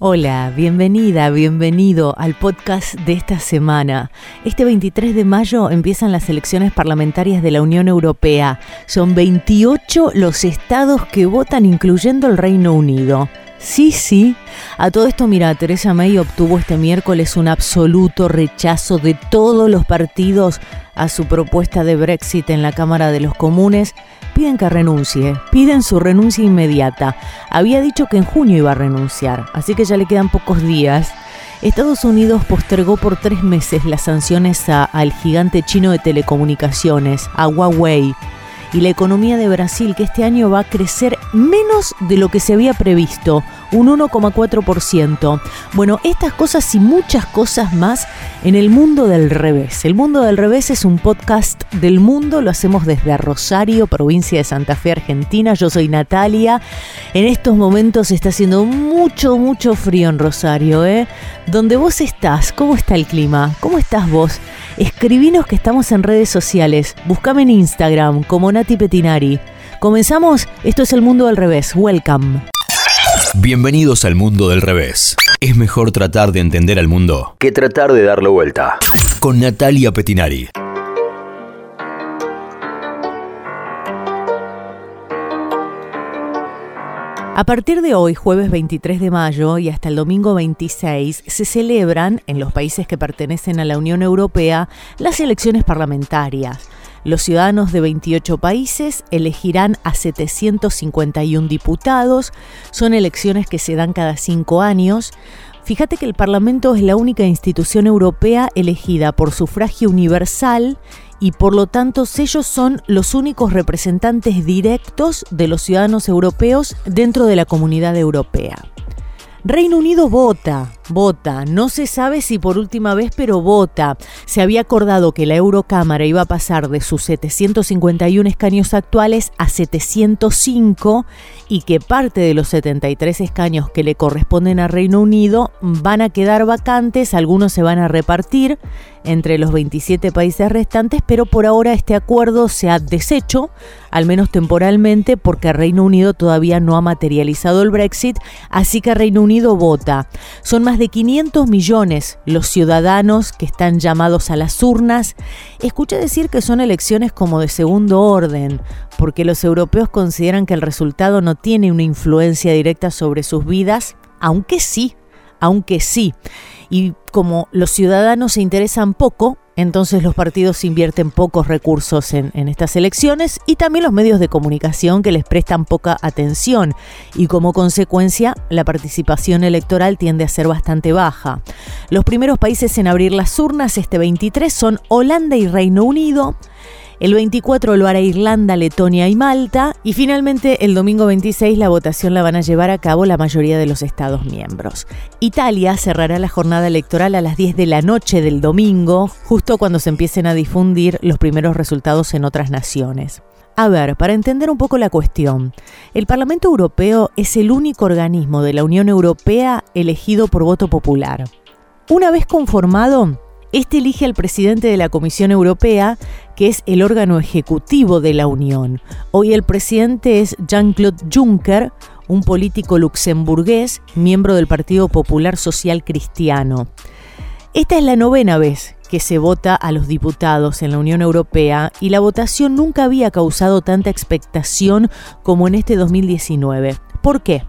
Hola, bienvenida, bienvenido al podcast de esta semana. Este 23 de mayo empiezan las elecciones parlamentarias de la Unión Europea. Son 28 los estados que votan incluyendo el Reino Unido. Sí, sí. A todo esto, mira, Teresa May obtuvo este miércoles un absoluto rechazo de todos los partidos a su propuesta de Brexit en la Cámara de los Comunes. Piden que renuncie, piden su renuncia inmediata. Había dicho que en junio iba a renunciar, así que ya le quedan pocos días. Estados Unidos postergó por tres meses las sanciones al gigante chino de telecomunicaciones, a Huawei y la economía de Brasil, que este año va a crecer menos de lo que se había previsto, un 1,4%. Bueno, estas cosas y muchas cosas más en el mundo del revés. El mundo del revés es un podcast del mundo, lo hacemos desde Rosario, provincia de Santa Fe, Argentina. Yo soy Natalia. En estos momentos está haciendo mucho, mucho frío en Rosario, ¿eh? Donde vos estás, ¿cómo está el clima? ¿Cómo estás vos? Escribinos que estamos en redes sociales. Buscame en Instagram como Nati Petinari. Comenzamos, esto es el mundo del revés. Welcome. Bienvenidos al mundo del revés. Es mejor tratar de entender al mundo que tratar de darlo vuelta. Con Natalia Petinari. A partir de hoy, jueves 23 de mayo y hasta el domingo 26, se celebran en los países que pertenecen a la Unión Europea las elecciones parlamentarias. Los ciudadanos de 28 países elegirán a 751 diputados. Son elecciones que se dan cada cinco años. Fíjate que el Parlamento es la única institución europea elegida por sufragio universal y por lo tanto ellos son los únicos representantes directos de los ciudadanos europeos dentro de la comunidad europea. Reino Unido vota, vota, no se sabe si por última vez, pero vota. Se había acordado que la Eurocámara iba a pasar de sus 751 escaños actuales a 705 y que parte de los 73 escaños que le corresponden a Reino Unido van a quedar vacantes, algunos se van a repartir entre los 27 países restantes, pero por ahora este acuerdo se ha deshecho, al menos temporalmente, porque Reino Unido todavía no ha materializado el Brexit, así que Reino Unido vota. Son más de 500 millones los ciudadanos que están llamados a las urnas. Escuché decir que son elecciones como de segundo orden, porque los europeos consideran que el resultado no tiene una influencia directa sobre sus vidas, aunque sí, aunque sí. Y como los ciudadanos se interesan poco, entonces los partidos invierten pocos recursos en, estas elecciones y también los medios de comunicación que les prestan poca atención y como consecuencia la participación electoral tiende a ser bastante baja. Los primeros países en abrir las urnas este 23 son Holanda y Reino Unido. El 24 lo hará Irlanda, Letonia y Malta. Y finalmente el domingo 26 la votación la van a llevar a cabo la mayoría de los Estados miembros. Italia cerrará la jornada electoral a las 10 de la noche del domingo, justo cuando se empiecen a difundir los primeros resultados en otras naciones. A ver, para entender un poco la cuestión, el Parlamento Europeo es el único organismo de la Unión Europea elegido por voto popular. Una vez conformado, este elige al presidente de la Comisión Europea, que es el órgano ejecutivo de la Unión. Hoy el presidente es Jean-Claude Juncker, un político luxemburgués, miembro del Partido Popular Social Cristiano. Esta es la novena vez que se vota a los diputados en la Unión Europea y la votación nunca había causado tanta expectación como en este 2019. ¿Por qué?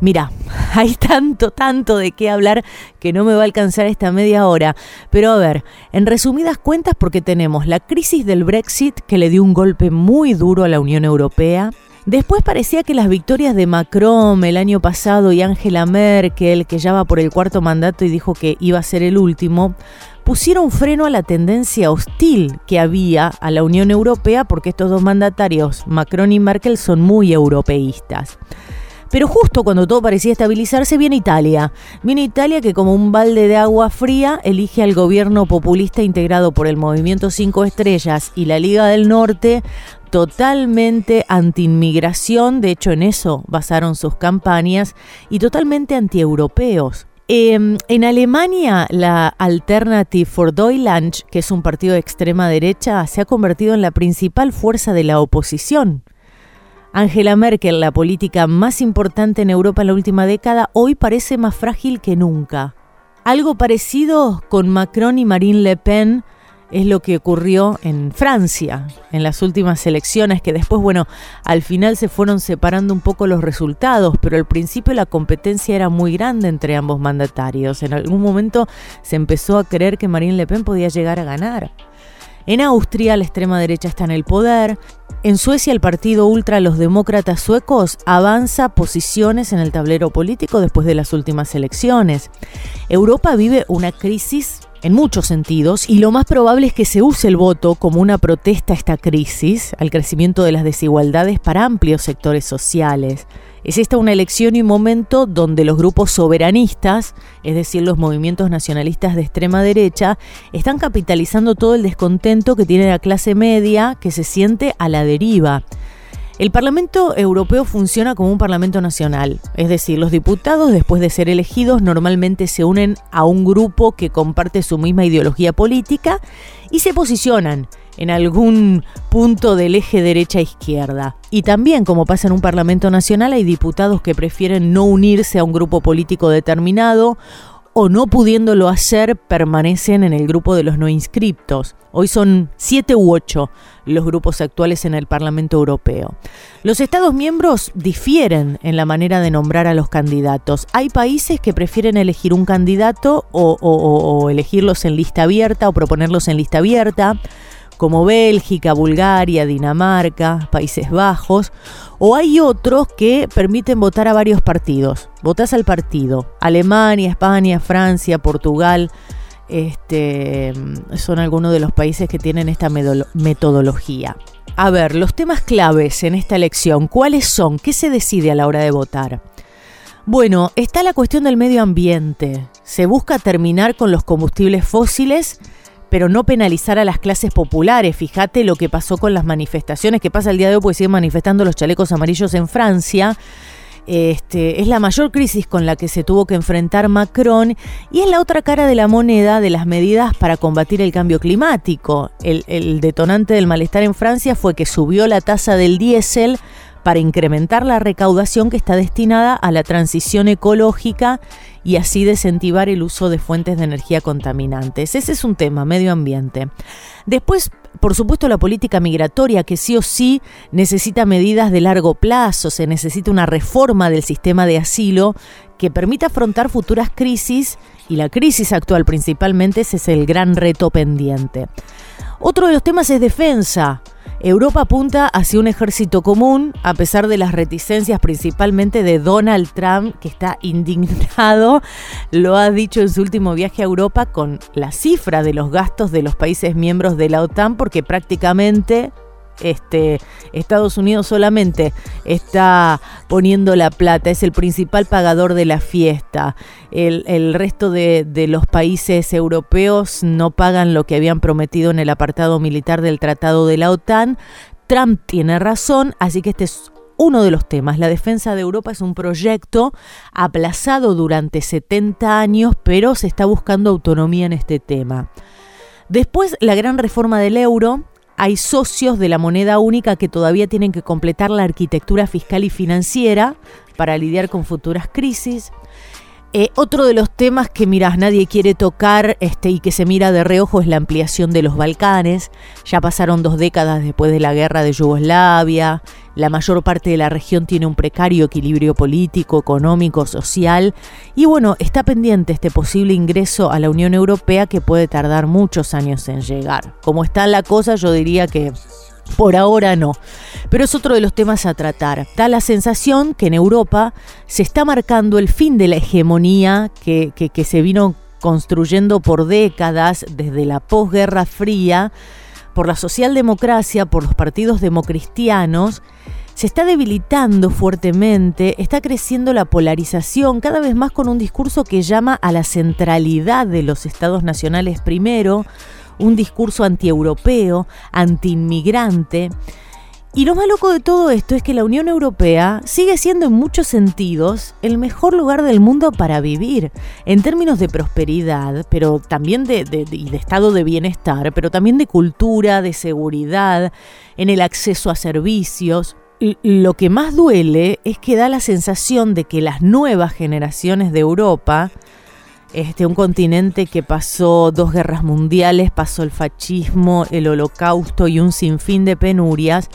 Mira, hay tanto, tanto de qué hablar que no me va a alcanzar esta media hora. Pero a ver, en resumidas cuentas, porque tenemos la crisis del Brexit que le dio un golpe muy duro a la Unión Europea. Después parecía que las victorias de Macron el año pasado y Angela Merkel, que ya va por el cuarto mandato y dijo que iba a ser el último, pusieron freno a la tendencia hostil que había a la Unión Europea porque estos dos mandatarios, Macron y Merkel, son muy europeístas. Pero justo cuando todo parecía estabilizarse, viene Italia. Viene Italia que como un balde de agua fría elige al gobierno populista integrado por el Movimiento Cinco Estrellas y la Liga del Norte totalmente anti-inmigración, de hecho en eso basaron sus campañas, y totalmente anti-europeos. Em, en Alemania, la Alternative for Deutschland, que es un partido de extrema derecha, se ha convertido en la principal fuerza de la oposición. Angela Merkel, la política más importante en Europa en la última década, hoy parece más frágil que nunca. Algo parecido con Macron y Marine Le Pen es lo que ocurrió en Francia en las últimas elecciones, que después, bueno, al final se fueron separando un poco los resultados, pero al principio la competencia era muy grande entre ambos mandatarios. En algún momento se empezó a creer que Marine Le Pen podía llegar a ganar. En Austria la extrema derecha está en el poder. En Suecia el partido ultra los demócratas suecos avanza posiciones en el tablero político después de las últimas elecciones. Europa vive una crisis en muchos sentidos y lo más probable es que se use el voto como una protesta a esta crisis, al crecimiento de las desigualdades para amplios sectores sociales. Es esta una elección y un momento donde los grupos soberanistas, es decir, los movimientos nacionalistas de extrema derecha, están capitalizando todo el descontento que tiene la clase media que se siente a la deriva. El Parlamento Europeo funciona como un Parlamento nacional, es decir, los diputados después de ser elegidos normalmente se unen a un grupo que comparte su misma ideología política y se posicionan en algún punto del eje derecha-izquierda. Y también, como pasa en un Parlamento Nacional, hay diputados que prefieren no unirse a un grupo político determinado o no pudiéndolo hacer permanecen en el grupo de los no inscriptos. Hoy son siete u ocho los grupos actuales en el Parlamento Europeo. Los Estados miembros difieren en la manera de nombrar a los candidatos. Hay países que prefieren elegir un candidato o, o elegirlos en lista abierta o proponerlos en lista abierta como Bélgica, Bulgaria, Dinamarca, Países Bajos, o hay otros que permiten votar a varios partidos. Votás al partido. Alemania, España, Francia, Portugal, este, son algunos de los países que tienen esta metodología. A ver, los temas claves en esta elección, ¿cuáles son? ¿Qué se decide a la hora de votar? Bueno, está la cuestión del medio ambiente. Se busca terminar con los combustibles fósiles pero no penalizar a las clases populares. Fíjate lo que pasó con las manifestaciones, que pasa el día de hoy, pues siguen manifestando los chalecos amarillos en Francia. Este, es la mayor crisis con la que se tuvo que enfrentar Macron y es la otra cara de la moneda de las medidas para combatir el cambio climático. El detonante del malestar en Francia fue que subió la tasa del diésel para incrementar la recaudación que está destinada a la transición ecológica y así desincentivar el uso de fuentes de energía contaminantes. Ese es un tema, medio ambiente. Después, por supuesto, la política migratoria, que sí o sí necesita medidas de largo plazo, se necesita una reforma del sistema de asilo que permita afrontar futuras crisis y la crisis actual principalmente ese es el gran reto pendiente. Otro de los temas es defensa. Europa apunta hacia un ejército común, a pesar de las reticencias principalmente de Donald Trump, que está indignado, lo ha dicho en su último viaje a Europa con la cifra de los gastos de los países miembros de la OTAN, porque prácticamente este, Estados Unidos solamente está poniendo la plata, es el principal pagador de la fiesta. El, resto de, de, los países europeos no pagan lo que habían prometido en el apartado militar del Tratado de la OTAN. Trump tiene razón, así que este es uno de los temas. La defensa de Europa es un proyecto aplazado durante 70 años, pero se está buscando autonomía en este tema. Después, la gran reforma del euro, hay socios de la moneda única que todavía tienen que completar la arquitectura fiscal y financiera para lidiar con futuras crisis. Eh, otro de los temas que, miras, nadie quiere tocar este, y que se mira de reojo es la ampliación de los Balcanes. Ya pasaron dos décadas después de la guerra de Yugoslavia. La mayor parte de la región tiene un precario equilibrio político, económico, social. Y bueno, está pendiente este posible ingreso a la Unión Europea que puede tardar muchos años en llegar. Como está la cosa, yo diría que por ahora no. Pero es otro de los temas a tratar. Da la sensación que en Europa se está marcando el fin de la hegemonía que, se vino construyendo por décadas desde la posguerra fría, por la socialdemocracia, por los partidos democristianos. Se está debilitando fuertemente, está creciendo la polarización, cada vez más con un discurso que llama a la centralidad de los estados nacionales primero, un discurso antieuropeo, antiinmigrante. Y lo más loco de todo esto es que la Unión Europea sigue siendo en muchos sentidos el mejor lugar del mundo para vivir, en términos de prosperidad, pero también de, de, de, estado de bienestar, pero también de cultura, de seguridad, en el acceso a servicios. lo que más duele es que da la sensación de que las nuevas generaciones de Europa, este, un continente que pasó dos guerras mundiales, pasó el fascismo, el holocausto y un sinfín de penurias,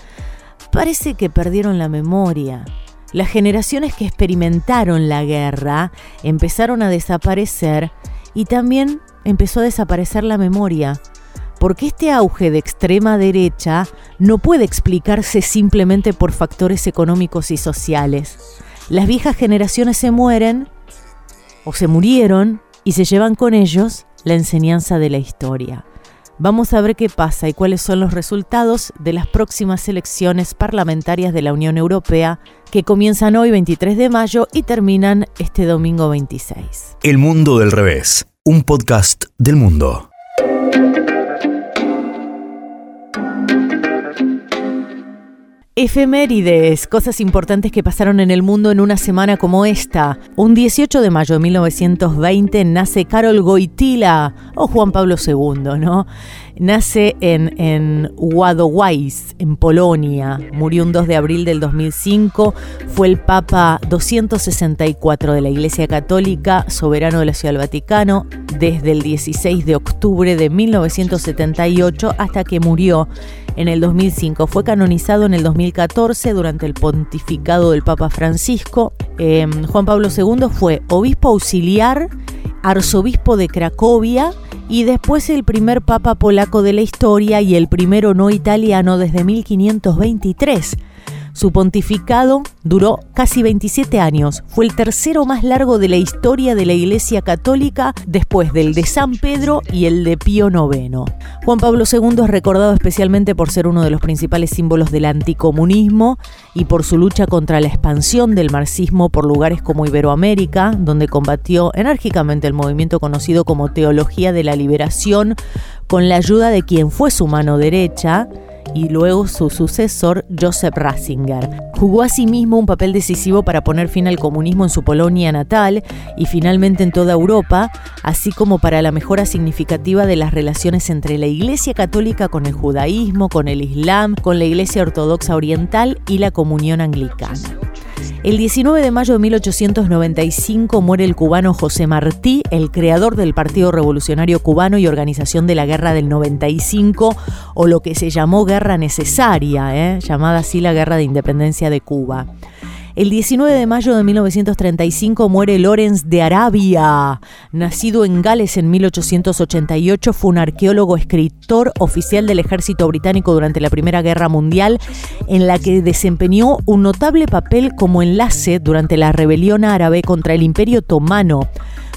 parece que perdieron la memoria. Las generaciones que experimentaron la guerra empezaron a desaparecer y también empezó a desaparecer la memoria porque este auge de extrema derecha no puede explicarse simplemente por factores económicos y sociales. Las viejas generaciones se mueren o se murieron y se llevan con ellos la enseñanza de la historia. Vamos a ver qué pasa y cuáles son los resultados de las próximas elecciones parlamentarias de la Unión Europea que comienzan hoy 23 de mayo y terminan este domingo 26. El Mundo del Revés, un podcast del mundo. Efemérides, cosas importantes que pasaron en el mundo en una semana como esta. Un 18 de mayo de 1920 nace Karol Wojtyla, o Juan Pablo II, ¿no? Nace en, en Wadowice, en Polonia. Murió un 2 de abril del 2005. Fue el Papa 264 de la Iglesia Católica, soberano de la Ciudad del Vaticano, desde el 16 de octubre de 1978 hasta que murió en el 2005. Fue canonizado en el 2014 durante el pontificado del Papa Francisco. Em, Juan Pablo II fue obispo auxiliar, arzobispo de Cracovia y después el primer papa polaco de la historia y el primero no italiano desde 1523. Su pontificado duró casi 27 años. Fue el tercero más largo de la historia de la Iglesia Católica después del de San Pedro y el de Pío IX. Juan Pablo II es recordado especialmente por ser uno de los principales símbolos del anticomunismo y por su lucha contra la expansión del marxismo por lugares como Iberoamérica, donde combatió enérgicamente el movimiento conocido como Teología de la Liberación con la ayuda de quien fue su mano derecha, y luego su sucesor Joseph Ratzinger. Jugó asimismo un papel decisivo para poner fin al comunismo en su Polonia natal y finalmente en toda Europa, así como para la mejora significativa de las relaciones entre la Iglesia Católica con el judaísmo, con el Islam, con la Iglesia Ortodoxa Oriental y la Comunión Anglicana. El 19 de mayo de 1895 muere el cubano José Martí, el creador del Partido Revolucionario Cubano y organización de la Guerra del 95, o lo que se llamó Guerra Necesaria, ¿eh? llamada así la Guerra de Independencia de Cuba. El 19 de mayo de 1935 muere Lorenz de Arabia. Nacido en Gales en 1888, fue un arqueólogo, escritor, oficial del ejército británico durante la Primera Guerra Mundial, en la que desempeñó un notable papel como enlace durante la rebelión árabe contra el Imperio Otomano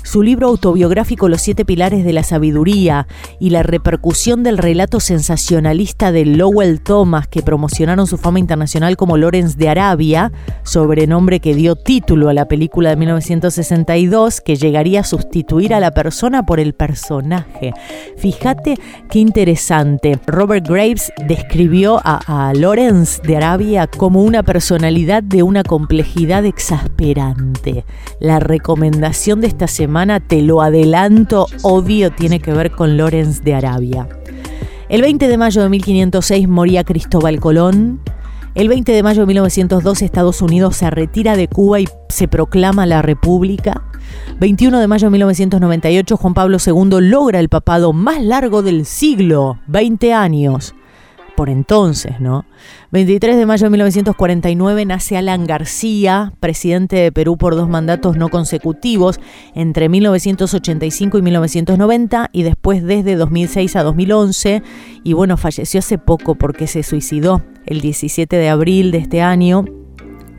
su libro autobiográfico Los siete pilares de la sabiduría y la repercusión del relato sensacionalista de Lowell Thomas que promocionaron su fama internacional como Lorenz de Arabia, sobrenombre que dio título a la película de 1962 que llegaría a sustituir a la persona por el personaje. Fíjate qué interesante. Robert Graves describió a, Lorenz de Arabia como una personalidad de una complejidad exasperante. La recomendación de esta semana te lo adelanto, obvio tiene que ver con Lorenz de Arabia. El 20 de mayo de 1506 moría Cristóbal Colón. El 20 de mayo de 1912 Estados Unidos se retira de Cuba y se proclama la República. 21 de mayo de 1998 Juan Pablo II logra el papado más largo del siglo, 20 años por entonces, ¿no? 23 de mayo de 1949 nace Alan García, presidente de Perú por dos mandatos no consecutivos entre 1985 y 1990 y después desde 2006 a 2011 y bueno, falleció hace poco porque se suicidó el 17 de abril de este año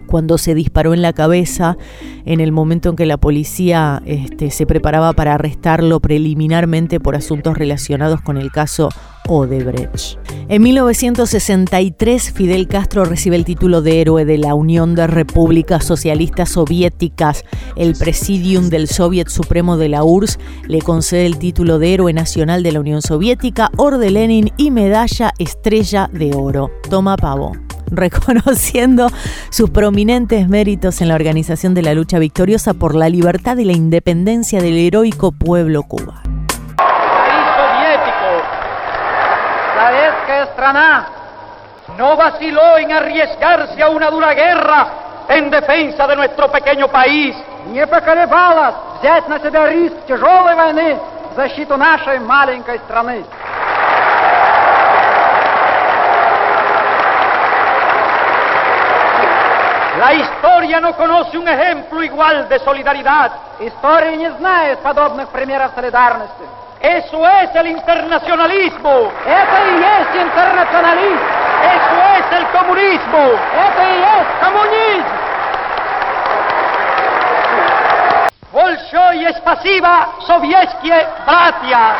cuando se disparó en la cabeza en el momento en que la policía este, se preparaba para arrestarlo preliminarmente por asuntos relacionados con el caso Odebrecht. En 1963, Fidel Castro recibe el título de héroe de la Unión de Repúblicas Socialistas Soviéticas. El Presidium del Soviet Supremo de la URSS le concede el título de héroe nacional de la Unión Soviética, Orde Lenin y medalla Estrella de Oro. Toma pavo reconociendo sus prominentes méritos en la organización de la lucha victoriosa por la libertad y la independencia del heroico pueblo cubano. Советская страна no vaciló en arriesgarse a una dura guerra en defensa de nuestro pequeño país. Не поколебалась взять на себя риск тяжелой войны в защиту нашей маленькой страны. La historia no conoce un ejemplo igual de solidaridad. История не знает подобных примеров солидарности. Eso es el internacionalismo. Это и есть интернационализм. Eso es el comunismo. Это и есть коммунизм. Bolshoi spasiba sovietskie bratia.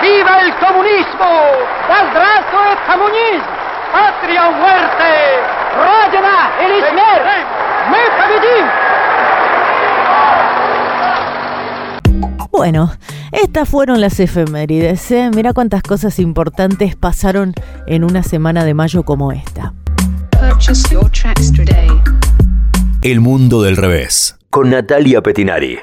¡Viva el comunismo! Да здравствует коммунизм! ¡Patria o muerte! Родина или смерть! Мы победим! Bueno, estas fueron las efemérides. ¿eh? Mira cuántas cosas importantes pasaron en una semana de mayo como esta. El mundo del revés. Con Natalia Petinari.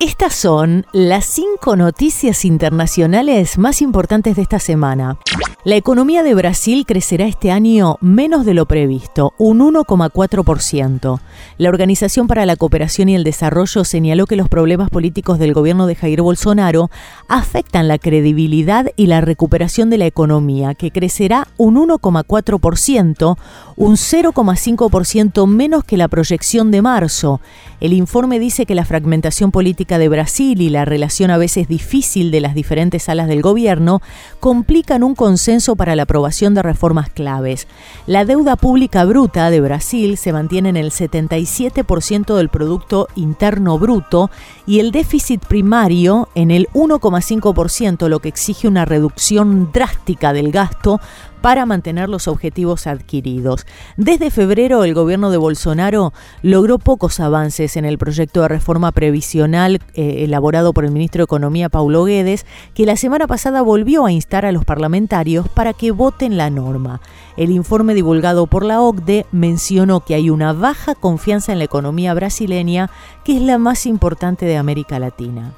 Estas son las cinco noticias internacionales más importantes de esta semana. La economía de Brasil crecerá este año menos de lo previsto, un 1,4%. La Organización para la Cooperación y el Desarrollo señaló que los problemas políticos del gobierno de Jair Bolsonaro afectan la credibilidad y la recuperación de la economía, que crecerá un 1,4%, un 0,5% menos que la proyección de marzo. El informe dice que la fragmentación política de Brasil y la relación a veces difícil de las diferentes salas del gobierno complican un consenso para la aprobación de reformas claves. La deuda pública bruta de Brasil se mantiene en el 77% del Producto Interno Bruto y el déficit primario en el 1,5%, lo que exige una reducción drástica del gasto para mantener los objetivos adquiridos. Desde febrero, el gobierno de Bolsonaro logró pocos avances en el proyecto de reforma previsional eh, elaborado por el ministro de Economía Paulo Guedes, que la semana pasada volvió a instar a los parlamentarios para que voten la norma. El informe divulgado por la OCDE mencionó que hay una baja confianza en la economía brasileña, que es la más importante de América Latina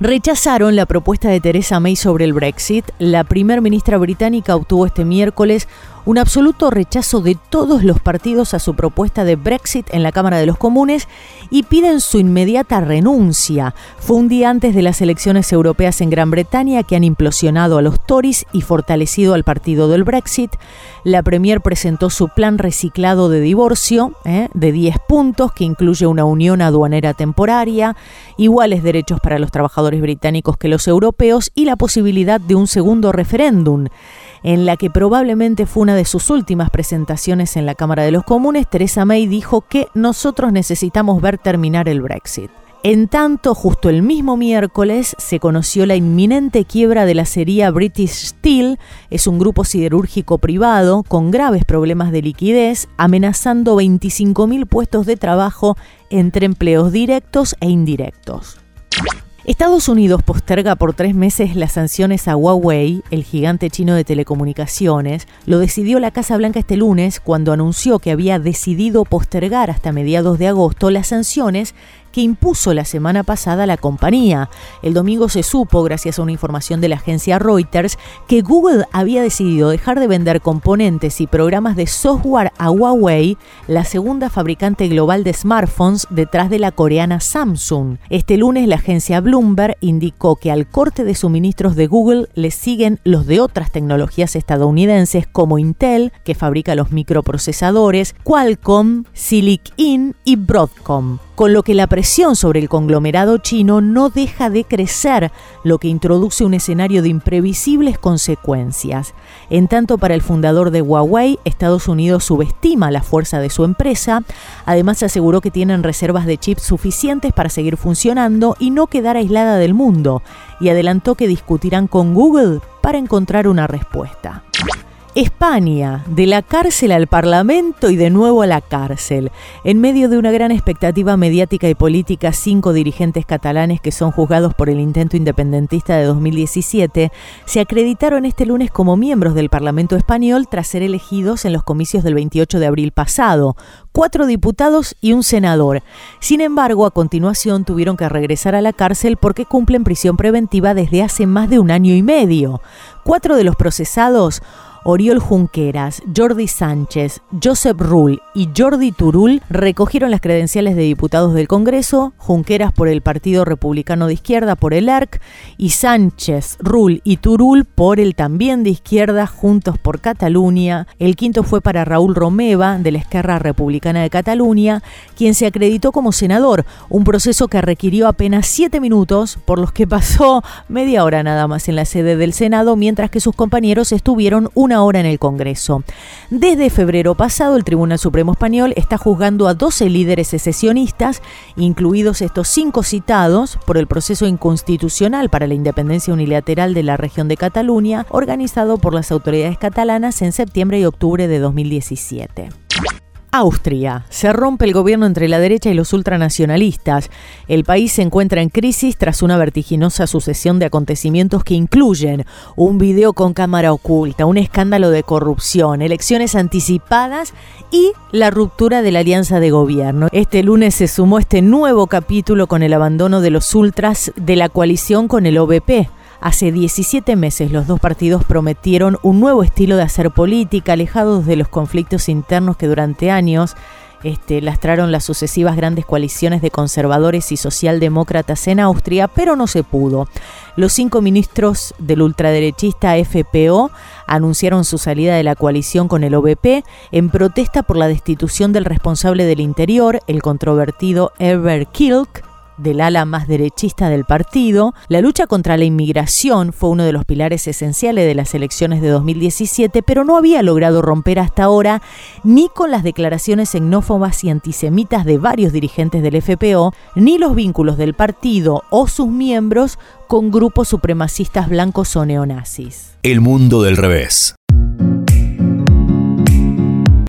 rechazaron la propuesta de Theresa May sobre el Brexit. La primer ministra británica obtuvo este miércoles un absoluto rechazo de todos los partidos a su propuesta de Brexit en la Cámara de los Comunes y piden su inmediata renuncia. Fue un día antes de las elecciones europeas en Gran Bretaña que han implosionado a los Tories y fortalecido al partido del Brexit. La Premier presentó su plan reciclado de divorcio ¿eh? de 10 puntos que incluye una unión aduanera temporaria, iguales derechos para los trabajadores británicos que los europeos y la posibilidad de un segundo referéndum en la que probablemente fue una de sus últimas presentaciones en la Cámara de los Comunes, Theresa May dijo que nosotros necesitamos ver terminar el Brexit. En tanto, justo el mismo miércoles se conoció la inminente quiebra de la serie British Steel, es un grupo siderúrgico privado con graves problemas de liquidez, amenazando 25.000 puestos de trabajo entre empleos directos e indirectos. Estados Unidos posterga por tres meses las sanciones a Huawei, el gigante chino de telecomunicaciones. Lo decidió la Casa Blanca este lunes cuando anunció que había decidido postergar hasta mediados de agosto las sanciones que impuso la semana pasada la compañía. El domingo se supo, gracias a una información de la agencia Reuters, que Google había decidido dejar de vender componentes y programas de software a Huawei, la segunda fabricante global de smartphones detrás de la coreana Samsung. Este lunes la agencia Bloomberg indicó que al corte de suministros de Google le siguen los de otras tecnologías estadounidenses como Intel, que fabrica los microprocesadores, Qualcomm, Silicon y Broadcom con lo que la presión sobre el conglomerado chino no deja de crecer, lo que introduce un escenario de imprevisibles consecuencias. En tanto, para el fundador de Huawei, Estados Unidos subestima la fuerza de su empresa, además aseguró que tienen reservas de chips suficientes para seguir funcionando y no quedar aislada del mundo, y adelantó que discutirán con Google para encontrar una respuesta. España, de la cárcel al Parlamento y de nuevo a la cárcel. En medio de una gran expectativa mediática y política, cinco dirigentes catalanes que son juzgados por el intento independentista de 2017 se acreditaron este lunes como miembros del Parlamento español tras ser elegidos en los comicios del 28 de abril pasado, cuatro diputados y un senador. Sin embargo, a continuación tuvieron que regresar a la cárcel porque cumplen prisión preventiva desde hace más de un año y medio. Cuatro de los procesados Oriol Junqueras, Jordi Sánchez, Josep Rull y Jordi Turul recogieron las credenciales de diputados del Congreso, Junqueras por el Partido Republicano de Izquierda por el ERC y Sánchez, Rull y Turul por el también de izquierda Juntos por Cataluña. El quinto fue para Raúl Romeva de la Esquerra Republicana de Cataluña, quien se acreditó como senador, un proceso que requirió apenas siete minutos, por los que pasó media hora nada más en la sede del Senado, mientras que sus compañeros estuvieron una hora en el Congreso. Desde febrero pasado, el Tribunal Supremo Español está juzgando a 12 líderes secesionistas, incluidos estos cinco citados por el proceso inconstitucional para la independencia unilateral de la región de Cataluña, organizado por las autoridades catalanas en septiembre y octubre de 2017. Austria. Se rompe el gobierno entre la derecha y los ultranacionalistas. El país se encuentra en crisis tras una vertiginosa sucesión de acontecimientos que incluyen un video con cámara oculta, un escándalo de corrupción, elecciones anticipadas y la ruptura de la alianza de gobierno. Este lunes se sumó este nuevo capítulo con el abandono de los ultras de la coalición con el OBP. Hace 17 meses los dos partidos prometieron un nuevo estilo de hacer política, alejados de los conflictos internos que durante años este, lastraron las sucesivas grandes coaliciones de conservadores y socialdemócratas en Austria, pero no se pudo. Los cinco ministros del ultraderechista FPO anunciaron su salida de la coalición con el OBP en protesta por la destitución del responsable del interior, el controvertido Herbert Kilk, del ala más derechista del partido, la lucha contra la inmigración fue uno de los pilares esenciales de las elecciones de 2017, pero no había logrado romper hasta ahora ni con las declaraciones xenófobas y antisemitas de varios dirigentes del FPO, ni los vínculos del partido o sus miembros con grupos supremacistas blancos o neonazis. El mundo del revés.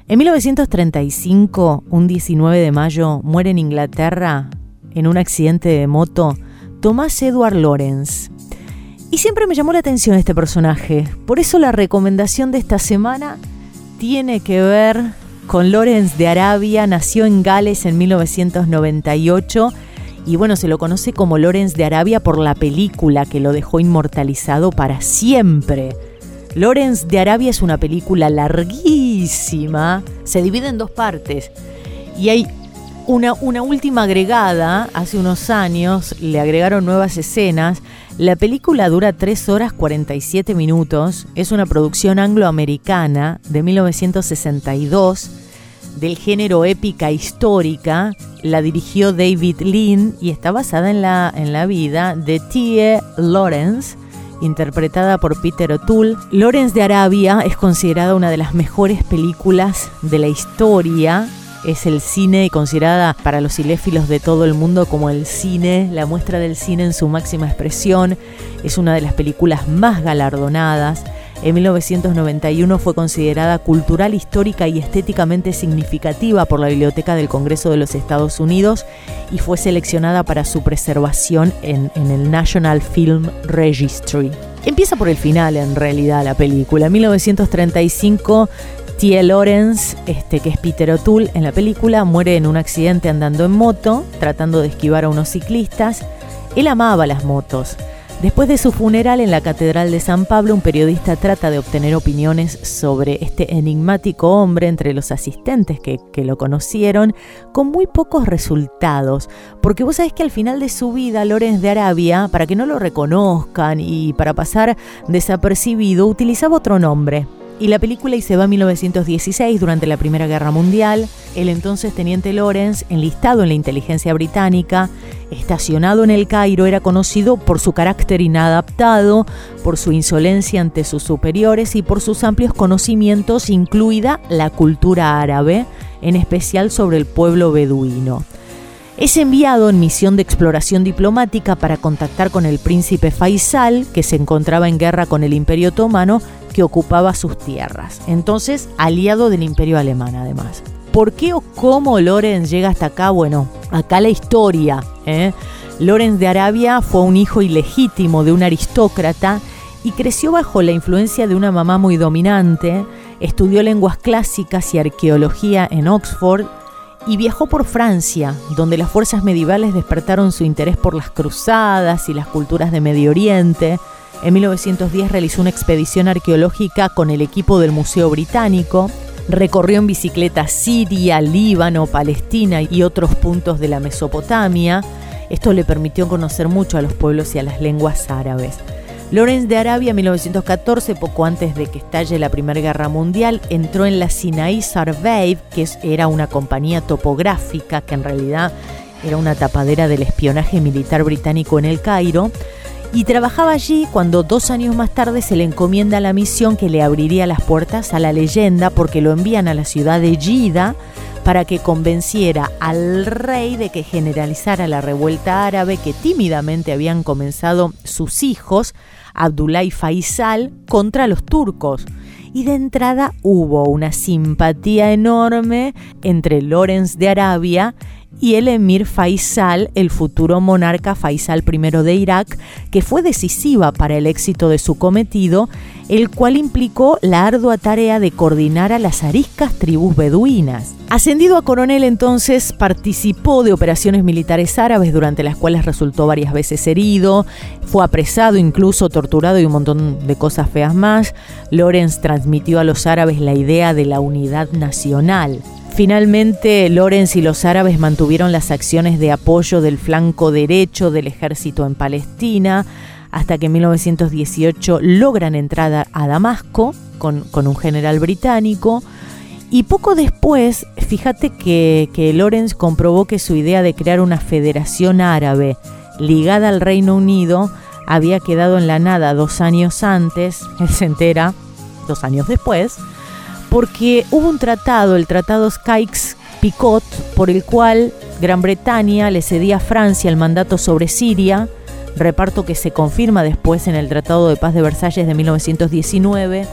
En 1935, un 19 de mayo, muere en Inglaterra en un accidente de moto Tomás Edward Lawrence. Y siempre me llamó la atención este personaje. Por eso la recomendación de esta semana tiene que ver con Lawrence de Arabia. Nació en Gales en 1998 y bueno, se lo conoce como Lawrence de Arabia por la película que lo dejó inmortalizado para siempre. Lawrence de Arabia es una película larguísima, se divide en dos partes y hay una, última agregada, hace unos años, le agregaron nuevas escenas. La película dura 3 horas 47 minutos, es una producción angloamericana de 1962 del género épica histórica. La dirigió David Lean y está basada en la, en la vida de T.E. Lawrence, interpretada por Peter O'Toole. Lawrence de Arabia es considerada una de las mejores películas de la historia es el cine considerada para los cinéfilos de todo el mundo como el cine, la muestra del cine en su máxima expresión. Es una de las películas más galardonadas. En 1991 fue considerada cultural, histórica y estéticamente significativa por la Biblioteca del Congreso de los Estados Unidos y fue seleccionada para su preservación en, en el National Film Registry. Empieza por el final en realidad la película. En 1935 T.L. Lawrence, este, que es Peter O'Toole en la película, muere en un accidente andando en moto, tratando de esquivar a unos ciclistas. Él amaba las motos. Después de su funeral en la Catedral de San Pablo, un periodista trata de obtener opiniones sobre este enigmático hombre entre los asistentes que, que, lo conocieron, con muy pocos resultados. Porque vos sabés que al final de su vida, Lorenz de Arabia, para que no lo reconozcan y para pasar desapercibido, utilizaba otro nombre, y la película y se va en 1916 durante la Primera Guerra Mundial. El entonces teniente Lawrence, enlistado en la inteligencia británica, estacionado en el Cairo, era conocido por su carácter inadaptado, por su insolencia ante sus superiores y por sus amplios conocimientos, incluida la cultura árabe, en especial sobre el pueblo beduino. Es enviado en misión de exploración diplomática para contactar con el príncipe Faisal, que se encontraba en guerra con el Imperio Otomano, que ocupaba sus tierras, entonces aliado del imperio alemán además. ¿Por qué o cómo Lorenz llega hasta acá? Bueno, acá la historia. ¿eh? Lorenz de Arabia fue un hijo ilegítimo de un aristócrata y creció bajo la influencia de una mamá muy dominante, estudió lenguas clásicas y arqueología en Oxford y viajó por Francia, donde las fuerzas medievales despertaron su interés por las cruzadas y las culturas de Medio Oriente. En 1910 realizó una expedición arqueológica con el equipo del Museo Británico. Recorrió en bicicleta Siria, Líbano, Palestina y otros puntos de la Mesopotamia. Esto le permitió conocer mucho a los pueblos y a las lenguas árabes. Lorenz de Arabia, 1914, poco antes de que estalle la Primera Guerra Mundial, entró en la Sinai Survey, que era una compañía topográfica que en realidad era una tapadera del espionaje militar británico en el Cairo, y trabajaba allí cuando dos años más tarde se le encomienda la misión que le abriría las puertas a la leyenda porque lo envían a la ciudad de Gida para que convenciera al rey de que generalizara la revuelta árabe que tímidamente habían comenzado sus hijos Abdullah Faisal contra los turcos. Y de entrada hubo una simpatía enorme entre Lorenz de Arabia y el emir Faisal, el futuro monarca Faisal I de Irak, que fue decisiva para el éxito de su cometido, el cual implicó la ardua tarea de coordinar a las ariscas tribus beduinas. Ascendido a coronel entonces, participó de operaciones militares árabes durante las cuales resultó varias veces herido, fue apresado, incluso torturado y un montón de cosas feas más. Lorenz transmitió a los árabes la idea de la unidad nacional. Finalmente, Lorenz y los árabes mantuvieron las acciones de apoyo del flanco derecho del ejército en Palestina, hasta que en 1918 logran entrar a Damasco con, un general británico. Y poco después, fíjate que, que Lorenz comprobó que su idea de crear una federación árabe ligada al Reino Unido había quedado en la nada dos años antes, él se entera dos años después, porque hubo un tratado, el Tratado Sykes-Picot, por el cual Gran Bretaña le cedía a Francia el mandato sobre Siria, reparto que se confirma después en el Tratado de Paz de Versalles de 1919.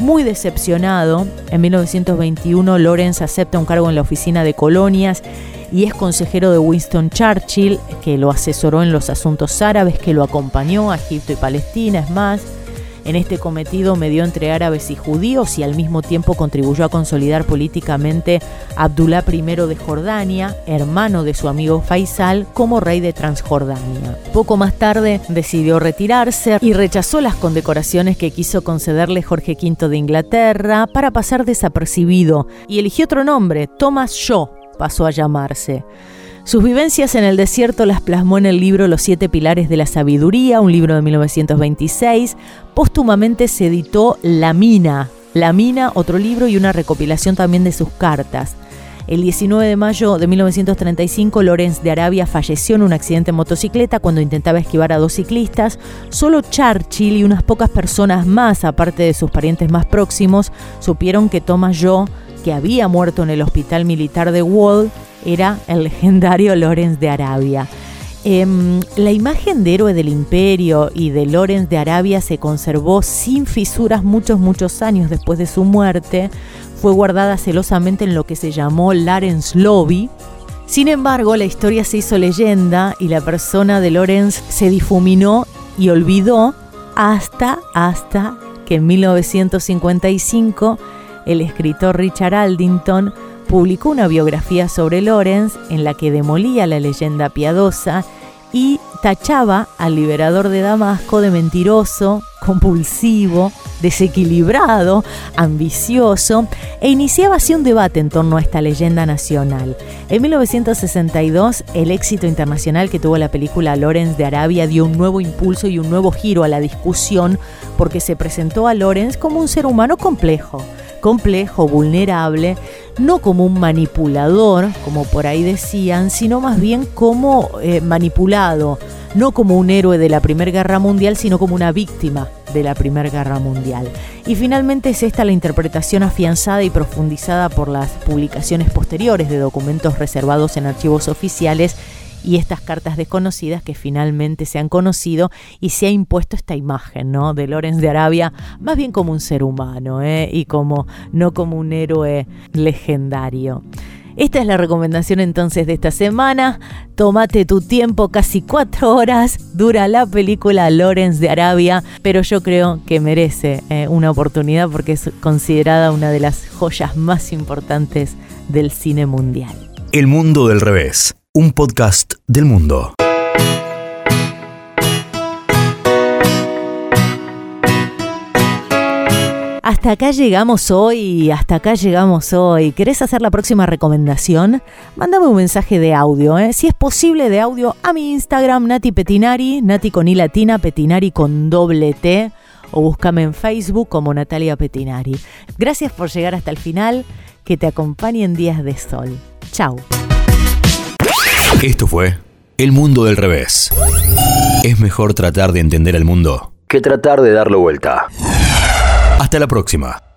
Muy decepcionado, en 1921 Lorenz acepta un cargo en la oficina de colonias y es consejero de Winston Churchill, que lo asesoró en los asuntos árabes, que lo acompañó a Egipto y Palestina, es más. En este cometido medió entre árabes y judíos y al mismo tiempo contribuyó a consolidar políticamente a Abdullah I de Jordania, hermano de su amigo Faisal, como rey de Transjordania. Poco más tarde decidió retirarse y rechazó las condecoraciones que quiso concederle Jorge V de Inglaterra para pasar desapercibido y eligió otro nombre, Thomas Shaw pasó a llamarse. Sus vivencias en el desierto las plasmó en el libro Los siete pilares de la sabiduría, un libro de 1926. Póstumamente se editó La Mina, La Mina, otro libro y una recopilación también de sus cartas. El 19 de mayo de 1935, Lorenz de Arabia falleció en un accidente en motocicleta cuando intentaba esquivar a dos ciclistas. Solo Churchill y unas pocas personas más, aparte de sus parientes más próximos, supieron que Thomas Joe, que había muerto en el hospital militar de Wall, era el legendario Lorenz de Arabia. Em, la imagen de héroe del imperio y de Lorenz de Arabia se conservó sin fisuras muchos, muchos años después de su muerte. Fue guardada celosamente en lo que se llamó Lorenz Lobby. Sin embargo, la historia se hizo leyenda y la persona de Lorenz se difuminó y olvidó hasta, hasta que en 1955 el escritor Richard Aldington publicó una biografía sobre Lorenz en la que demolía la leyenda piadosa y tachaba al liberador de Damasco de mentiroso, compulsivo, desequilibrado, ambicioso, e iniciaba así un debate en torno a esta leyenda nacional. En 1962, el éxito internacional que tuvo la película Lorenz de Arabia dio un nuevo impulso y un nuevo giro a la discusión porque se presentó a Lorenz como un ser humano complejo complejo, vulnerable, no como un manipulador, como por ahí decían, sino más bien como eh, manipulado, no como un héroe de la Primera Guerra Mundial, sino como una víctima de la Primera Guerra Mundial. Y finalmente es esta la interpretación afianzada y profundizada por las publicaciones posteriores de documentos reservados en archivos oficiales y estas cartas desconocidas que finalmente se han conocido y se ha impuesto esta imagen ¿no? de Lorenz de Arabia más bien como un ser humano ¿eh? y como no como un héroe legendario. Esta es la recomendación entonces de esta semana. Tómate tu tiempo, casi cuatro horas dura la película Lorenz de Arabia, pero yo creo que merece eh, una oportunidad porque es considerada una de las joyas más importantes del cine mundial. El mundo del revés, un podcast del mundo. Hasta acá llegamos hoy, hasta acá llegamos hoy. ¿Querés hacer la próxima recomendación? Mándame un mensaje de audio, ¿eh? si es posible de audio, a mi Instagram, Nati Petinari, Nati con I latina, Petinari con doble T, o búscame en Facebook como Natalia Petinari. Gracias por llegar hasta el final, que te acompañen días de sol. Chau. Esto fue El Mundo del Revés. Es mejor tratar de entender el mundo que tratar de darlo vuelta. Hasta la próxima.